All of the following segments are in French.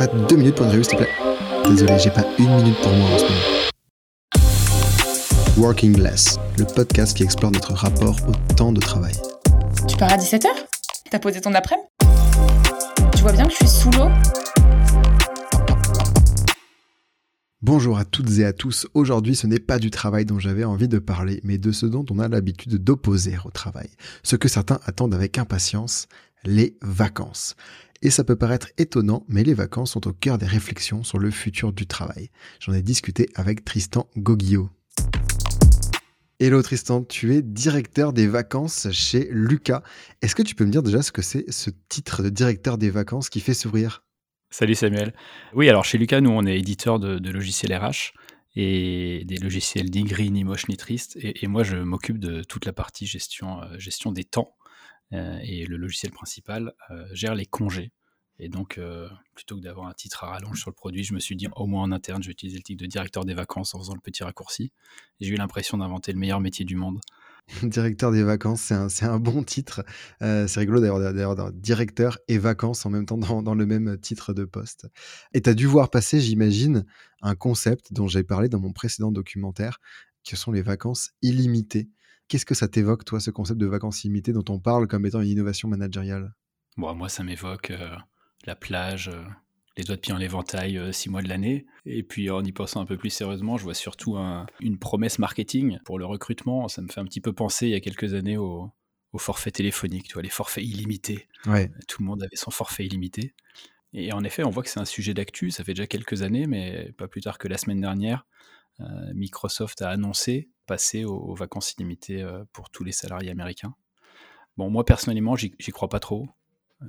pas deux minutes pour une revue, s'il te plaît Désolé, j'ai pas une minute pour moi en ce moment. Working Less, le podcast qui explore notre rapport au temps de travail. Tu pars à 17h T'as posé ton après-midi? Tu vois bien que je suis sous l'eau? Bonjour à toutes et à tous. Aujourd'hui, ce n'est pas du travail dont j'avais envie de parler, mais de ce dont on a l'habitude d'opposer au travail. Ce que certains attendent avec impatience, les vacances. Et ça peut paraître étonnant, mais les vacances sont au cœur des réflexions sur le futur du travail. J'en ai discuté avec Tristan Goguillot. Hello Tristan, tu es directeur des vacances chez Lucas. Est-ce que tu peux me dire déjà ce que c'est ce titre de directeur des vacances qui fait sourire? Salut Samuel. Oui, alors chez Lucas, nous, on est éditeur de, logiciels RH et des logiciels ni gris, ni moche, ni triste. Et, moi, je m'occupe de toute la partie gestion, euh, gestion des temps. Euh, et le logiciel principal euh, gère les congés. Et donc, plutôt que d'avoir un titre à rallonge sur le produit, je me suis dit, au moins en interne, je vais utiliser le titre de directeur des vacances en faisant le petit raccourci. J'ai eu l'impression d'inventer le meilleur métier du monde. Directeur des vacances, c'est un, bon titre. Euh, c'est rigolo d'ailleurs directeur et vacances en même temps dans, le même titre de poste. Et tu as dû voir passer, j'imagine, un concept dont j'ai parlé dans mon précédent documentaire, que sont les vacances illimitées. Qu'est-ce que ça t'évoque, toi, ce concept de vacances illimitées dont on parle comme étant une innovation managériale? Bon, Moi, ça m'évoque euh, la plage, euh, les doigts de pied en éventail euh, six mois de l'année. Et puis en y pensant un peu plus sérieusement, je vois surtout une promesse marketing pour le recrutement. Ça me fait un petit peu penser il y a quelques années au, forfait téléphonique, tu vois, les forfaits illimités. Tout le monde avait son forfait illimité. Et en effet, on voit que c'est un sujet d'actu, ça fait déjà quelques années, mais pas plus tard que la semaine dernière, Microsoft a annoncé passer aux, vacances illimitées euh, pour tous les salariés américains. Bon, moi personnellement, j'y crois pas trop.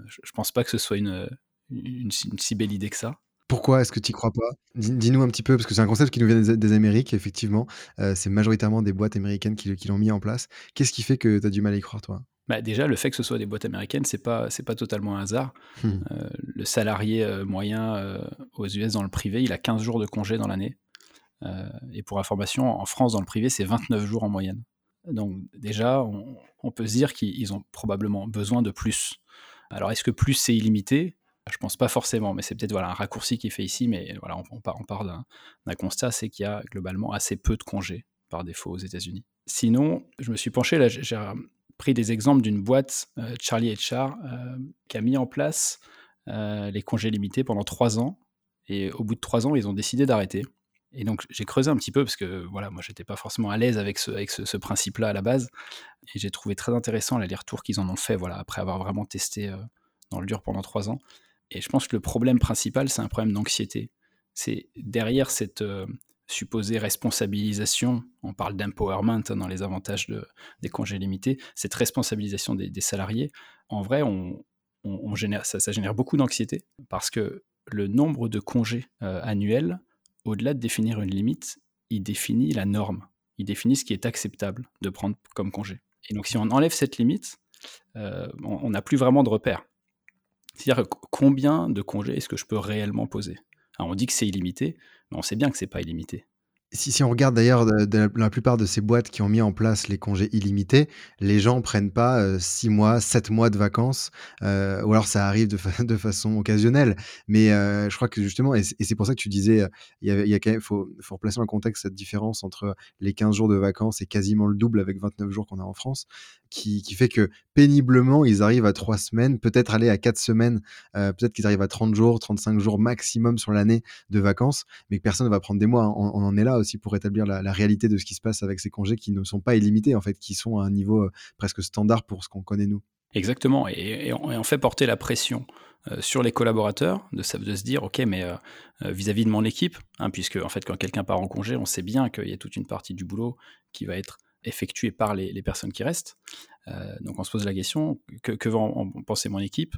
Je, je pense pas que ce soit une, une, si belle idée que ça. Pourquoi est-ce que tu n'y crois pas? Dis-nous un petit peu, parce que c'est un concept qui nous vient des, Amériques, effectivement. Euh, c'est majoritairement des boîtes américaines qui, l'ont mis en place. Qu'est-ce qui fait que tu as du mal à y croire, toi? Bah déjà, le fait que ce soit des boîtes américaines, c'est pas c'est pas totalement un hasard. Hmm. Euh, le salarié euh, moyen aux US dans le privé, il a 15 jours de congé dans l'année. Et pour information, en France, dans le privé, c'est 29 jours en moyenne. Donc déjà, on, peut se dire qu'ils ont probablement besoin de plus. Alors est-ce que plus c'est illimité? Je pense pas forcément, mais c'est peut-être voilà, un raccourci qui est fait ici, mais voilà, on, part, on part d'un constat, c'est qu'il y a globalement assez peu de congés par défaut aux États-Unis. Sinon, je me suis penché, j'ai pris des exemples d'une boîte, euh, Charlie HR, euh, qui a mis en place euh, les congés limités pendant trois ans, et au bout de trois ans, ils ont décidé d'arrêter. Et donc j'ai creusé un petit peu parce que voilà, moi j'étais pas forcément à l'aise avec ce, avec ce, principe-là à la base, et j'ai trouvé très intéressant les retours qu'ils en ont fait, voilà, après avoir vraiment testé dans le dur pendant trois ans. Et je pense que le problème principal, c'est un problème d'anxiété. C'est derrière cette euh, supposée responsabilisation, on parle d'empowerment hein, dans les avantages des congés limités, cette responsabilisation des, salariés, en vrai, on, génère, ça, génère beaucoup d'anxiété parce que le nombre de congés euh, annuels, au-delà de définir une limite, il définit la norme, il définit ce qui est acceptable de prendre comme congé. Et donc si on enlève cette limite, euh, on n'a plus vraiment de repères. C'est-à-dire combien de congés est-ce que je peux réellement poser? On dit que c'est illimité, mais on sait bien que c'est pas illimité. Si, on regarde d'ailleurs la plupart de ces boîtes qui ont mis en place les congés illimités, les gens prennent pas 6 euh, mois, 7 mois de vacances, euh, ou alors ça arrive de, façon occasionnelle. Mais euh, je crois que justement, et c'est pour ça que tu disais, il faut, faut replacer en contexte cette différence entre les 15 jours de vacances et quasiment le double avec 29 jours qu'on a en France, qui, fait que péniblement, ils arrivent à 3 semaines, peut-être aller à 4 semaines, peut-être qu'ils arrivent à 30 jours, 35 jours maximum sur l'année de vacances, mais que personne ne va prendre des mois. On en est là aussi pour établir la, réalité de ce qui se passe avec ces congés qui ne sont pas illimités, en fait, qui sont à un niveau euh, presque standard pour ce qu'on connaît nous. Exactement, et, on, fait porter la pression euh, sur les collaborateurs de, se dire, ok, mais euh, vis-à-vis de mon équipe, hein, puisque en fait, quand quelqu'un part en congé, on sait bien qu'il y a toute une partie du boulot qui va être effectuée par les, personnes qui restent. donc on se pose la question, que, que va en penser mon équipe?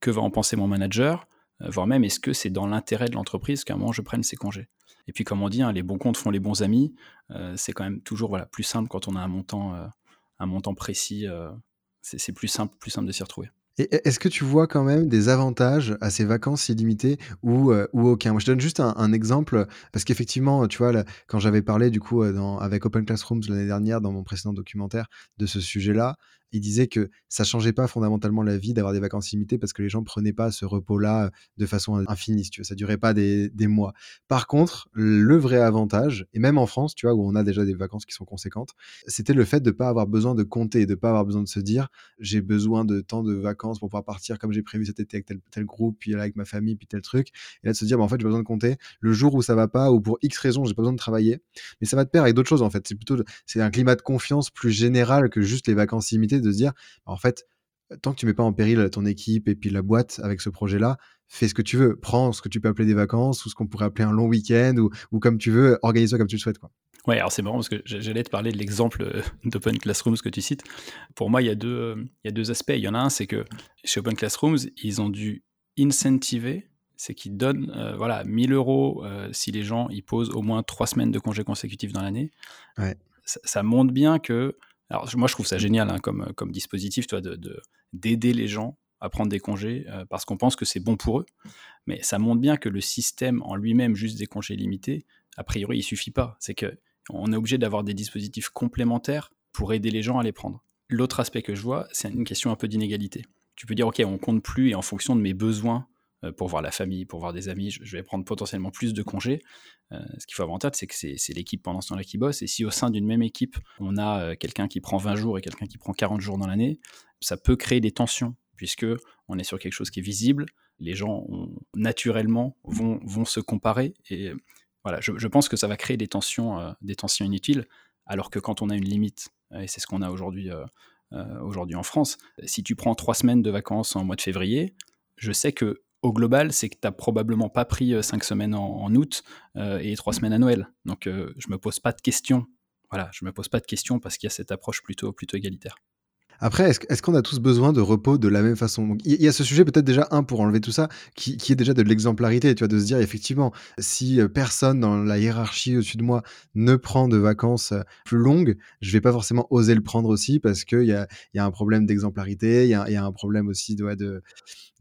Que va en penser mon manager? Voire même, est-ce que c'est dans l'intérêt de l'entreprise qu'à un moment je prenne ces congés? Et puis, comme on dit, hein, les bons comptes font les bons amis. Euh, c'est quand même toujours voilà, plus simple quand on a un montant, euh, un montant précis. Euh, c'est plus simple, plus simple de s'y retrouver. Est-ce que tu vois quand même des avantages à ces vacances illimitées ou, ou aucun? Moi, je donne juste un, exemple parce qu'effectivement, tu vois, quand j'avais parlé du coup avec Open Classrooms l'année dernière dans mon précédent documentaire de ce sujet-là, il disait que ça changeait pas fondamentalement la vie d'avoir des vacances limitées parce que les gens prenaient pas ce repos-là de façon infinie, tu vois, ça durait pas des, des, mois. Par contre, le vrai avantage, et même en France, tu vois, où on a déjà des vacances qui sont conséquentes, c'était le fait de pas avoir besoin de compter, de pas avoir besoin de se dire j'ai besoin de temps de vacances pour pouvoir partir comme j'ai prévu cet été avec tel, tel groupe, puis là avec ma famille, puis tel truc, et là de se dire bah, en fait j'ai besoin de compter. Le jour où ça va pas ou pour X raisons j'ai pas besoin de travailler, mais ça va te pair avec d'autres choses en fait. C'est plutôt c'est un climat de confiance plus général que juste les vacances limitées de se dire bah, en fait tant que tu mets pas en péril ton équipe et puis la boîte avec ce projet-là, fais ce que tu veux. Prends ce que tu peux appeler des vacances ou ce qu'on pourrait appeler un long week-end ou, ou comme tu veux, organise-toi comme tu le souhaites. Quoi. Ouais, alors c'est marrant parce que j'allais te parler de l'exemple euh, d'Open Classrooms que tu cites. Pour moi, il y, a deux, euh, il y a deux aspects. Il y en a un, c'est que chez Open Classrooms, ils ont dû incentiver, c'est qu'ils donnent euh, voilà, 1000 euros si les gens ils posent au moins trois semaines de congés consécutifs dans l'année. Ouais. Ça, ça, montre bien que. Alors, moi, je trouve ça génial hein, comme, dispositif, toi, de, d'aider les gens à prendre des congés parce qu'on pense que c'est bon pour eux. Mais ça montre bien que le système en lui-même, juste des congés limités, a priori, il suffit pas. C'est que on est obligé d'avoir des dispositifs complémentaires pour aider les gens à les prendre. L'autre aspect que je vois, c'est une question un peu d'inégalité. Tu peux dire, OK, on compte plus et en fonction de mes besoins euh, pour voir la famille, pour voir des amis, je vais prendre potentiellement plus de congés. Euh, ce qu'il faut avoir en tête, c'est que c'est l'équipe pendant ce temps-là qui bosse. Et si au sein d'une même équipe, on a euh, quelqu'un qui prend 20 jours et quelqu'un qui prend 40 jours dans l'année, ça peut créer des tensions, puisque on est sur quelque chose qui est visible. Les gens naturellement vont, vont se comparer et voilà, je, pense que ça va créer des tensions, euh, des tensions inutiles, alors que quand on a une limite, et c'est ce qu'on a aujourd'hui euh, euh, aujourd'hui en France, si tu prends trois semaines de vacances en mois de février, je sais que au global, c'est que tu n'as probablement pas pris cinq semaines en, août et trois semaines à Noël. Donc je me pose pas de questions. Voilà, je me pose pas de questions parce qu'il y a cette approche plutôt, plutôt égalitaire. Après, est-ce, qu'on a tous besoin de repos de la même façon? Il y, a ce sujet peut-être déjà un pour enlever tout ça, qui, est déjà de l'exemplarité, tu vois, de se dire effectivement, si euh, personne dans la hiérarchie au-dessus de moi ne prend de vacances euh, plus longues, je vais pas forcément oser le prendre aussi parce qu'il y a, un problème d'exemplarité, il y a, un problème aussi de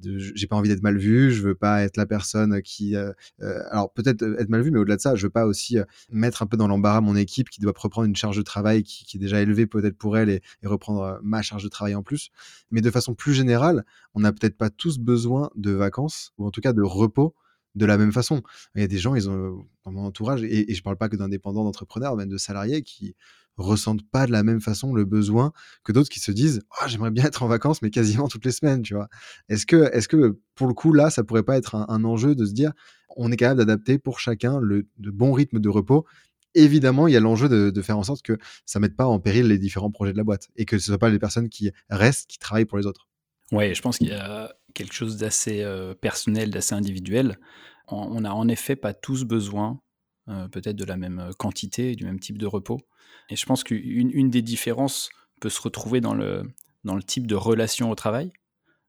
j'ai pas envie d'être mal vu, je veux pas être la personne qui, euh, euh, alors peut-être être mal vu, mais au-delà de ça, je veux pas aussi euh, mettre un peu dans l'embarras mon équipe qui doit reprendre une charge de travail qui, est déjà élevée peut-être pour elle et, reprendre ma charge de travail en plus. Mais de façon plus générale, on n'a peut-être pas tous besoin de vacances ou en tout cas de repos de la même façon. Il y a des gens, ils ont dans mon entourage, et, je parle pas que d'indépendants, d'entrepreneurs, même de salariés qui ressentent pas de la même façon le besoin que d'autres qui se disent oh, j'aimerais bien être en vacances mais quasiment toutes les semaines tu vois est-ce que est-ce que pour le coup là ça pourrait pas être un, enjeu de se dire on est capable d'adapter pour chacun le de bon rythme de repos? Évidemment il y a l'enjeu de, faire en sorte que ça mette pas en péril les différents projets de la boîte et que ce soit pas les personnes qui restent qui travaillent pour les autres. Ouais je pense qu'il y a quelque chose d'assez euh, personnel d'assez individuel on, n'a en effet pas tous besoin euh, peut-être de la même quantité, du même type de repos. Et je pense qu'une une des différences peut se retrouver dans le, dans le type de relation au travail.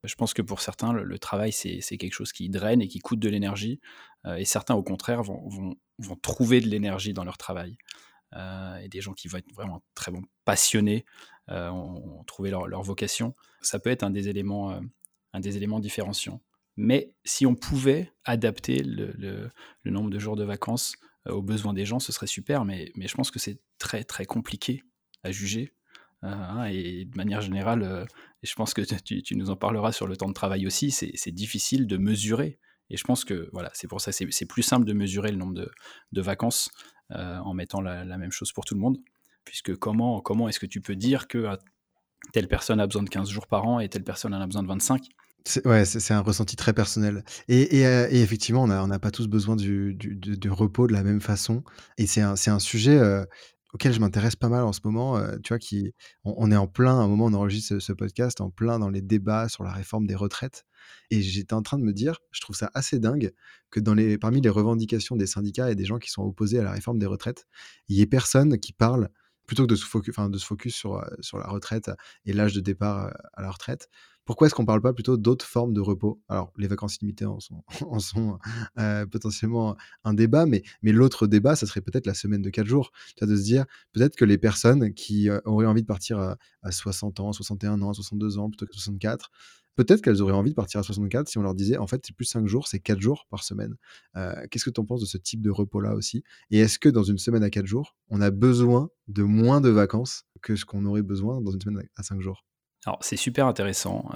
Je pense que pour certains, le, travail, c'est quelque chose qui draine et qui coûte de l'énergie. Euh, et certains, au contraire, vont, vont, vont trouver de l'énergie dans leur travail. Euh, et des gens qui vont être vraiment très bons, passionnés, ont, trouvé leur, leur, vocation. Ça peut être un des éléments, un des éléments différenciants. Mais si on pouvait adapter le, nombre de jours de vacances euh, aux besoins des gens, ce serait super, mais, je pense que c'est très très compliqué à juger. Euh, hein, et de manière générale, euh, je pense que tu, nous en parleras sur le temps de travail aussi, c'est difficile de mesurer. Et je pense que voilà, c'est pour ça c'est plus simple de mesurer le nombre de, vacances en mettant la, la, même chose pour tout le monde. Puisque comment, comment est-ce que tu peux dire que telle personne a besoin de 15 jours par an et telle personne en a besoin de 25 c'est ouais, c'est un ressenti très personnel. Et euh, effectivement, on n'a pas tous besoin du repos de la même façon. Et c'est un sujet, euh, auquel je m'intéresse pas mal en ce moment, euh, tu vois? On est en plein, à un moment, on enregistre ce podcast, en plein dans les débats sur la réforme des retraites. Et j'étais en train de me dire, je trouve ça assez dingue que parmi les revendications des syndicats et des gens qui sont opposés à la réforme des retraites, il y ait personne qui parle plutôt que de se focus de se focus sur, sur la retraite et l'âge de départ, à la retraite, pourquoi est-ce qu'on ne parle pas plutôt d'autres formes de repos? Alors, les vacances limitées en sont, en sont euh, potentiellement un débat, mais, mais l'autre débat, ça serait peut-être la semaine de 4 jours. De se dire, peut-être que les personnes qui euh, auraient envie de partir à, 60 ans, 61 ans, 62 ans, plutôt que 64, peut-être qu'elles auraient envie de partir à 64 si on leur disait, en fait, c'est plus 5 jours, c'est 4 jours par semaine. Euh, qu'est-ce que tu en penses de ce type de repos-là aussi? Et est-ce que dans une semaine à 4 jours, on a besoin de moins de vacances que ce qu'on aurait besoin dans une semaine à 5 jours? Alors, c'est super intéressant.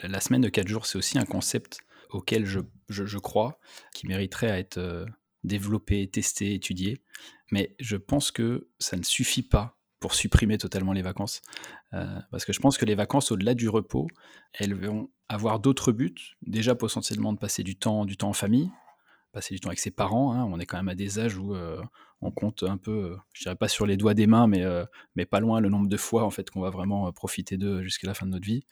la semaine de 4 jours, c'est aussi un concept auquel je, je, crois, qui mériterait à être développé, testé, étudié. Mais je pense que ça ne suffit pas pour supprimer totalement les vacances. Euh, parce que je pense que les vacances, au-delà du repos, elles vont avoir d'autres buts. Déjà potentiellement de passer du temps, du temps en famille, passer du temps avec ses parents. Hein. On est quand même à des âges où euh, on compte un peu, euh, je dirais pas sur les doigts des mains, mais, mais pas loin le nombre de fois en fait qu'on va vraiment profiter d'eux jusqu'à la fin de notre vie.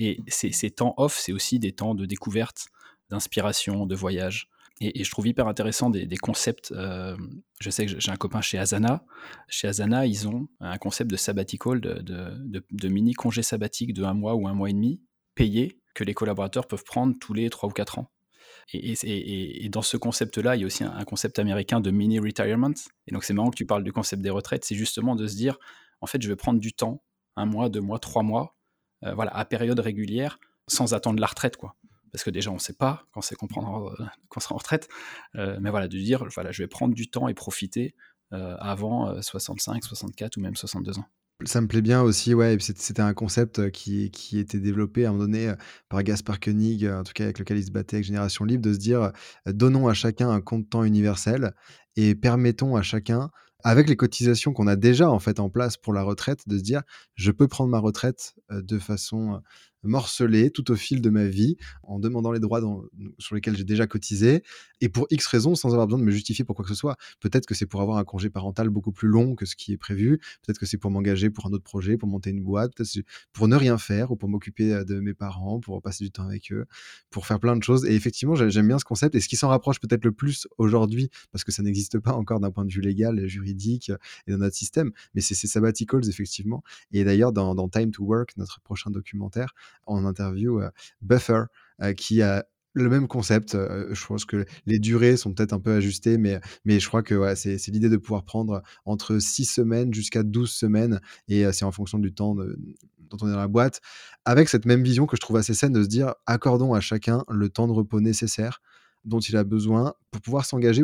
Et ces, ces temps off, c'est aussi des temps de découverte, d'inspiration, de voyage. Et, je trouve hyper intéressant des, concepts. Euh, je sais que j'ai un copain chez Asana. Chez Asana, ils ont un concept de sabbatical, de, mini congé sabbatique de un mois ou un mois et demi, payé, que les collaborateurs peuvent prendre tous les trois ou quatre ans. Et, dans ce concept-là, il y a aussi un, concept américain de mini retirement. Et donc, c'est marrant que tu parles du concept des retraites. C'est justement de se dire, en fait, je vais prendre du temps, un mois, deux mois, trois mois, euh, voilà, à période régulière, sans attendre la retraite, quoi parce que déjà on ne sait pas quand c'est qu'on euh, sera en retraite, euh, mais voilà, de dire voilà, je vais prendre du temps et profiter euh, avant 65, 64 ou même 62 ans. Ça me plaît bien aussi, ouais. C'était un concept qui, qui était développé à un moment donné par Gaspar Koenig, en tout cas avec lequel il se battait avec Génération Libre, de se dire donnons à chacun un compte temps universel et permettons à chacun avec les cotisations qu'on a déjà en fait en place pour la retraite, de se dire je peux prendre ma retraite de façon morcelé tout au fil de ma vie en demandant les droits sur lesquels j'ai déjà cotisé et pour X raisons sans avoir besoin de me justifier pour quoi que ce soit. Peut-être que c'est pour avoir un congé parental beaucoup plus long que ce qui est prévu, peut-être que c'est pour m'engager pour un autre projet, pour monter une boîte, pour ne rien faire ou pour m'occuper euh, de mes parents, pour passer du temps avec eux, pour faire plein de choses. Et effectivement, j'aime bien ce concept et ce qui s'en rapproche peut-être le plus aujourd'hui parce que ça n'existe pas encore d'un point de vue légal, juridique et dans notre système, mais c'est ces sabbaticals effectivement. Et d'ailleurs, dans Time to Work, notre prochain documentaire, en interview euh, Buffer, euh, qui a le même concept. Euh, je pense que les durées sont peut-être un peu ajustées, mais, mais je crois que c'est, l'idée de pouvoir prendre entre 6 semaines jusqu'à 12 semaines, et c'est en fonction du temps dont on est dans la boîte, avec cette même vision que je trouve assez saine de se dire accordons à chacun le temps de repos nécessaire dont il a besoin pour pouvoir s'engager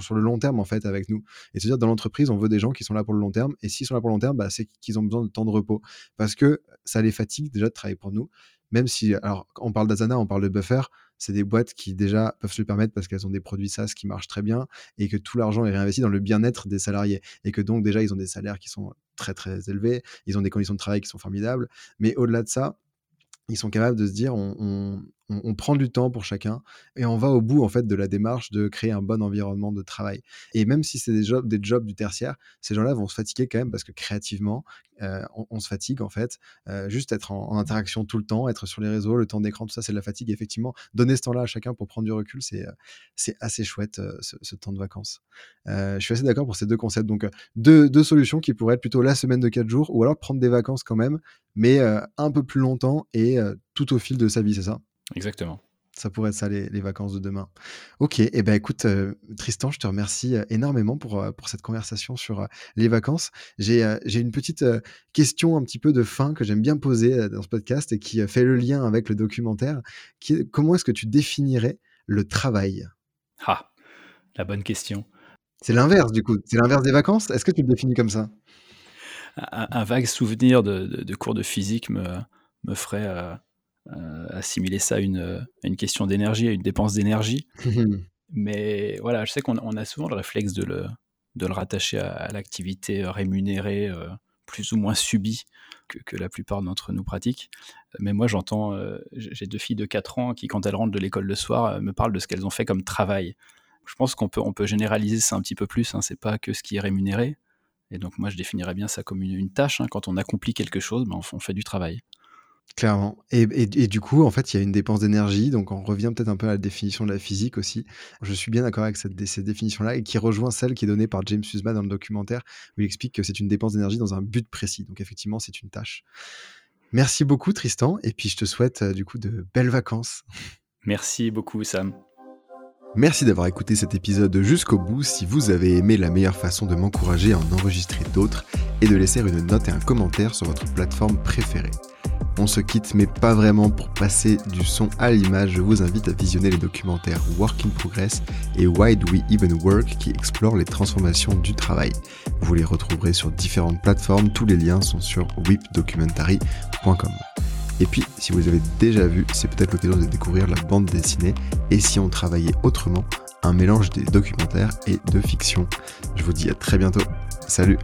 sur le long terme en fait avec nous. Et se dire dans l'entreprise, on veut des gens qui sont là pour le long terme. Et s'ils sont là pour le long terme, bah, c'est qu'ils ont besoin de temps de repos parce que ça les fatigue déjà de travailler pour nous. Même si, alors, on parle d'Azana, on parle de Buffer, c'est des boîtes qui déjà peuvent se le permettre parce qu'elles ont des produits SaaS qui marchent très bien et que tout l'argent est réinvesti dans le bien-être des salariés et que donc déjà ils ont des salaires qui sont très très élevés, ils ont des conditions de travail qui sont formidables. Mais au-delà de ça, ils sont capables de se dire on, prend du temps pour chacun et on va au bout en fait de la démarche de créer un bon environnement de travail. Et même si c'est des jobs, des jobs du tertiaire, ces gens-là vont se fatiguer quand même parce que créativement, euh, on, se fatigue en fait. Euh, juste être en, interaction tout le temps, être sur les réseaux, le temps d'écran, tout ça, c'est de la fatigue. effectivement, donner ce temps-là à chacun pour prendre du recul, c'est euh, c'est assez chouette ce, temps de vacances. je suis assez d'accord pour ces deux concepts. Donc deux, deux, solutions qui pourraient être plutôt la semaine de 4 jours ou alors prendre des vacances quand même, mais un peu plus longtemps et tout au fil de sa vie, c'est ça? Exactement. Ça pourrait être ça, les, vacances de demain. Ok, et eh ben écoute, euh, Tristan, je te remercie euh, énormément pour, euh, pour cette conversation sur les vacances. J'ai une petite question un petit peu de fin que j'aime bien poser dans ce podcast et qui fait le lien avec le documentaire. Qui, comment est-ce que tu définirais le travail? Ah, la bonne question. C'est l'inverse du coup, c'est l'inverse des vacances? Est-ce que tu le définis comme ça? Un, vague souvenir de, cours de physique me, me ferait euh, assimiler ça à une, une question d'énergie, à une dépense d'énergie. Mais voilà, je sais qu'on a souvent le réflexe de le, de le rattacher à, l'activité rémunérée, euh, plus ou moins subie, que, que, la plupart d'entre nous pratiquent. Mais moi, j'entends, euh, j'ai deux filles de 4 ans qui, quand elles rentrent de l'école le soir, me parlent de ce qu'elles ont fait comme travail. Je pense qu'on peut, on peut généraliser ça un petit peu plus, hein, c'est pas que ce qui est rémunéré. Et donc, moi, je définirais bien ça comme une, une tâche. Hein. Quand on accomplit quelque chose, ben, on fait du travail. Clairement. Et, et, du coup, en fait, il y a une dépense d'énergie, donc on revient peut-être un peu à la définition de la physique aussi. Je suis bien d'accord avec cette, cette définition-là et qui rejoint celle qui est donnée par James Sussman dans le documentaire, où il explique que c'est une dépense d'énergie dans un but précis. Donc effectivement, c'est une tâche. Merci beaucoup, Tristan, et puis je te souhaite euh, du coup de belles vacances. Merci beaucoup, Sam. Merci d'avoir écouté cet épisode jusqu'au bout. Si vous avez aimé, la meilleure façon de m'encourager à en enregistrer d'autres est de laisser une note et un commentaire sur votre plateforme préférée. on se quitte, mais pas vraiment pour passer du son à l'image. Je vous invite à visionner les documentaires Work in Progress et Why Do We Even Work qui explorent les transformations du travail. Vous les retrouverez sur différentes plateformes, tous les liens sont sur whipdocumentary.com. Et puis, si vous avez déjà vus, c'est peut-être l'occasion de découvrir la bande dessinée et si on travaillait autrement, un mélange des documentaires et de fiction. Je vous dis à très bientôt. Salut